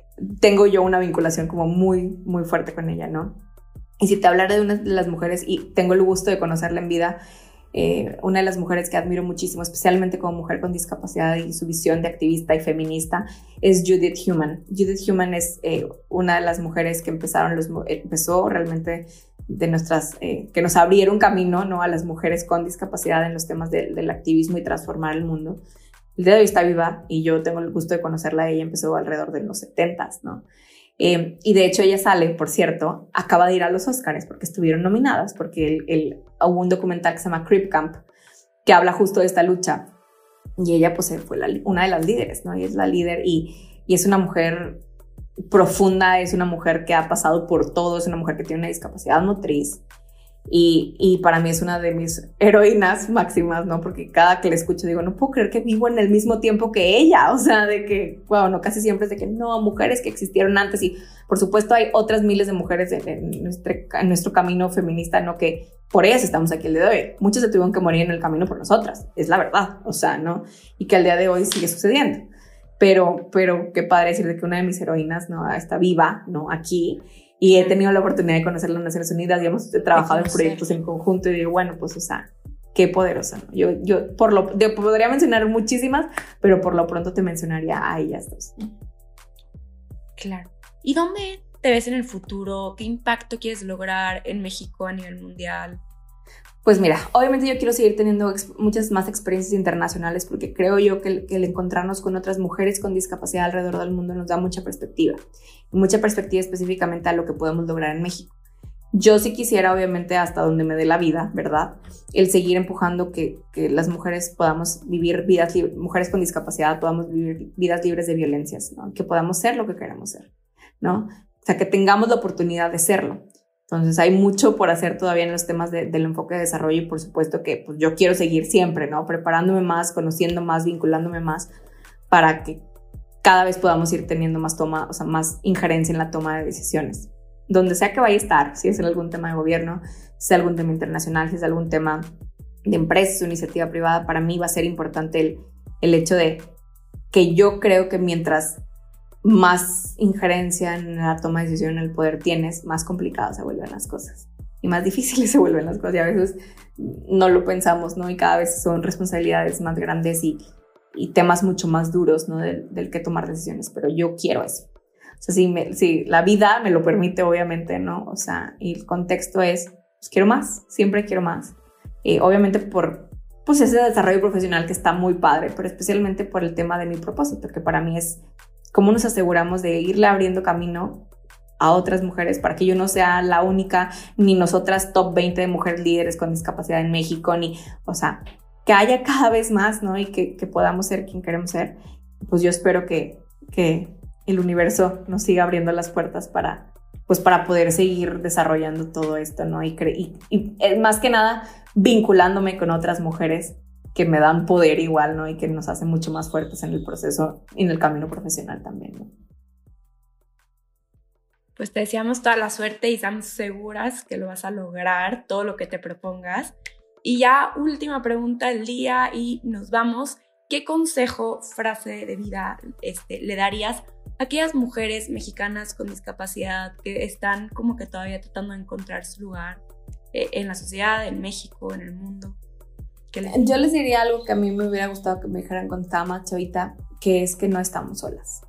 tengo yo una vinculación como muy, muy fuerte con ella, ¿no? Y si te hablara de una de las mujeres y tengo el gusto de conocerla en vida, eh, una de las mujeres que admiro muchísimo, especialmente como mujer con discapacidad y su visión de activista y feminista, es Judith Human. Judith Human es eh, una de las mujeres que empezaron los, empezó realmente de nuestras, eh, que nos abrieron camino ¿no? a las mujeres con discapacidad en los temas del activismo y transformar el mundo. El día de hoy está viva y yo tengo el gusto de conocerla. Ella empezó alrededor de los 70, ¿no? Eh, y de hecho ella sale, por cierto, acaba de ir a los Oscars porque estuvieron nominadas, porque el, hubo un documental que se llama Crip Camp, que habla justo de esta lucha. Y ella pues fue una de las líderes, ¿no? Y es la líder y, y es una mujer profunda, es una mujer que ha pasado por todo, es una mujer que tiene una discapacidad motriz. Y, para mí es una de mis heroínas máximas, ¿no? Porque cada que le escucho digo, no puedo creer que vivo en el mismo tiempo que ella, o sea, de que, bueno, casi siempre es de que no, mujeres que existieron antes y por supuesto hay otras miles de mujeres en, nuestro, en nuestro camino feminista, ¿no? Que por ellas estamos aquí el día de hoy. Muchas se tuvieron que morir en el camino por nosotras, es la verdad, o sea, ¿no? Y que al día de hoy sigue sucediendo pero, pero qué padre decir de que una de mis heroínas no está viva, ¿no? Aquí. Y he tenido la oportunidad de conocer las Naciones Unidas y hemos trabajado en proyectos en conjunto y digo, bueno, pues, o sea, qué poderosa. ¿no? Yo, yo por lo, podría mencionar muchísimas, pero por lo pronto te mencionaría a ellas dos. Claro. ¿Y dónde te ves en el futuro? ¿Qué impacto quieres lograr en México a nivel mundial? Pues mira, obviamente yo quiero seguir teniendo muchas más experiencias internacionales porque creo yo que el, encontrarnos con otras mujeres con discapacidad alrededor del mundo nos da mucha perspectiva, mucha perspectiva específicamente a lo que podemos lograr en México. Yo sí quisiera, obviamente, hasta donde me dé la vida, ¿verdad? El seguir empujando que, las mujeres podamos vivir vidas, mujeres con discapacidad podamos vivir vidas libres de violencias, ¿no? Que podamos ser lo que queremos ser, ¿no? O sea, que tengamos la oportunidad de serlo. Entonces hay mucho por hacer todavía en los temas del enfoque de desarrollo y por supuesto que pues, yo quiero seguir siempre, ¿no? Preparándome más, conociendo más, vinculándome más para que cada vez podamos ir teniendo más toma, o sea, más injerencia en la toma de decisiones. Donde sea que vaya a estar, si es en algún tema de gobierno, si es algún tema internacional, si es algún tema de empresas o iniciativa privada, para mí va a ser importante el, el hecho de que yo creo que mientras más injerencia en la toma de decisión en el poder tienes, más complicadas se vuelven las cosas y más difíciles se vuelven las cosas y a veces no lo pensamos, ¿no? Y cada vez son responsabilidades más grandes y, y temas mucho más duros, ¿no? Del, que tomar decisiones, pero yo quiero eso. O sea, si, me, si la vida me lo permite, obviamente, ¿no? O sea, y el contexto es, pues quiero más, siempre quiero más. y obviamente por, pues ese desarrollo profesional que está muy padre, pero especialmente por el tema de mi propósito, que para mí es cómo nos aseguramos de irle abriendo camino a otras mujeres para que yo no sea la única, ni nosotras top 20 de mujeres líderes con discapacidad en México, ni, o sea, que haya cada vez más, ¿no? Y que, podamos ser quien queremos ser. Pues yo espero que, que el universo nos siga abriendo las puertas para, pues para poder seguir desarrollando todo esto, ¿no? Y, y, y, eh, más que nada vinculándome con otras mujeres que me dan poder igual, ¿no? Y que nos hacen mucho más fuertes en el proceso y en el camino profesional también, ¿no? Pues te deseamos toda la suerte y estamos seguras que lo vas a lograr, todo lo que te propongas. Y ya última pregunta del día y nos vamos. ¿Qué consejo, frase de vida este, le darías a aquellas mujeres mexicanas con discapacidad que están como que todavía tratando de encontrar su lugar eh, en la sociedad, en México, en el mundo? Yo les diría algo que a mí me hubiera gustado que me dijeran con Tama, Chavita, que es que no estamos solas.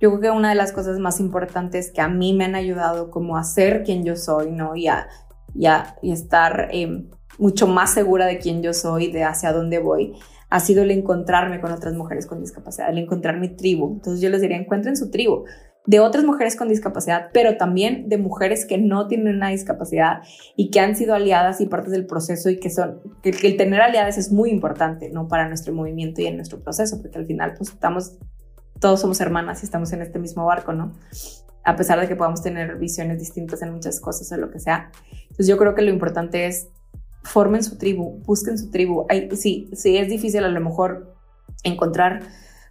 Yo creo que una de las cosas más importantes que a mí me han ayudado como a ser quien yo soy, ¿no? Y a, y estar eh, mucho más segura de quién yo soy, de hacia dónde voy, ha sido el encontrarme con otras mujeres con discapacidad, el encontrar mi tribu. Entonces yo les diría, encuentren su tribu de otras mujeres con discapacidad, pero también de mujeres que no tienen una discapacidad y que han sido aliadas y partes del proceso y que son, que, el tener aliadas es muy importante, ¿no? Para nuestro movimiento y en nuestro proceso, porque al final pues estamos, todos somos hermanas y estamos en este mismo barco, ¿no? A pesar de que podamos tener visiones distintas en muchas cosas o lo que sea. Entonces yo creo que lo importante es formen su tribu, busquen su tribu. sí, sí es difícil a lo mejor encontrar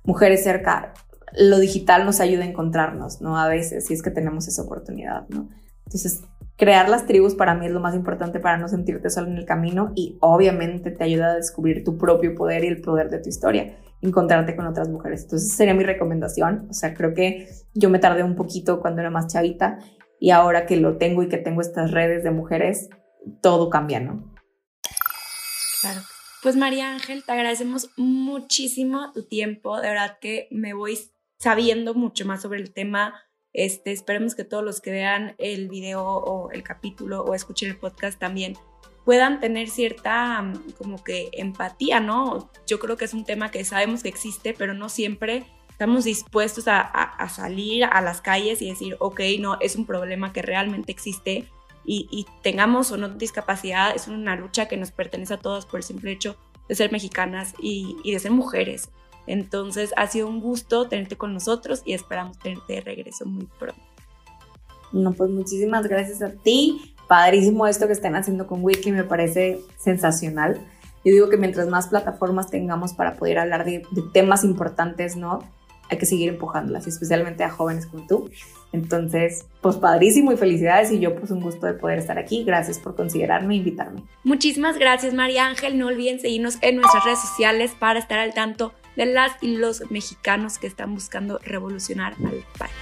mujeres cerca lo digital nos ayuda a encontrarnos, ¿no? A veces, si es que tenemos esa oportunidad, ¿no? Entonces, crear las tribus para mí es lo más importante para no sentirte solo en el camino y obviamente te ayuda a descubrir tu propio poder y el poder de tu historia, encontrarte con otras mujeres. Entonces, sería mi recomendación. O sea, creo que yo me tardé un poquito cuando era más chavita y ahora que lo tengo y que tengo estas redes de mujeres, todo cambia, ¿no? Claro. Pues María Ángel, te agradecemos muchísimo tu tiempo. De verdad que me voy sabiendo mucho más sobre el tema. Este, esperemos que todos los que vean el video o el capítulo o escuchen el podcast también puedan tener cierta mm, como que empatía, ¿no? Yo creo que es un tema que sabemos que existe, pero no siempre estamos dispuestos a, salir a las calles y decir, ok, no, es un problema que realmente existe y, tengamos o no discapacidad, es una lucha que nos pertenece a todos por el simple hecho de ser mexicanas y de ser mujeres. Entonces ha sido un gusto tenerte con nosotros y esperamos tenerte de regreso muy pronto. No, pues muchísimas gracias a ti padrísimo esto que estén haciendo con Wiki, me parece sensacional. Yo digo que mientras más plataformas tengamos para poder hablar de, temas importantes, ¿no? Hay que seguir empujándolas, especialmente a jóvenes como tú. Entonces, pues padrísimo y felicidades y yo pues un gusto de poder estar aquí. Gracias por considerarme e invitarme. Muchísimas gracias María Ángel. No olviden seguirnos en nuestras redes sociales para estar al tanto de las y los mexicanos que están buscando revolucionar al país.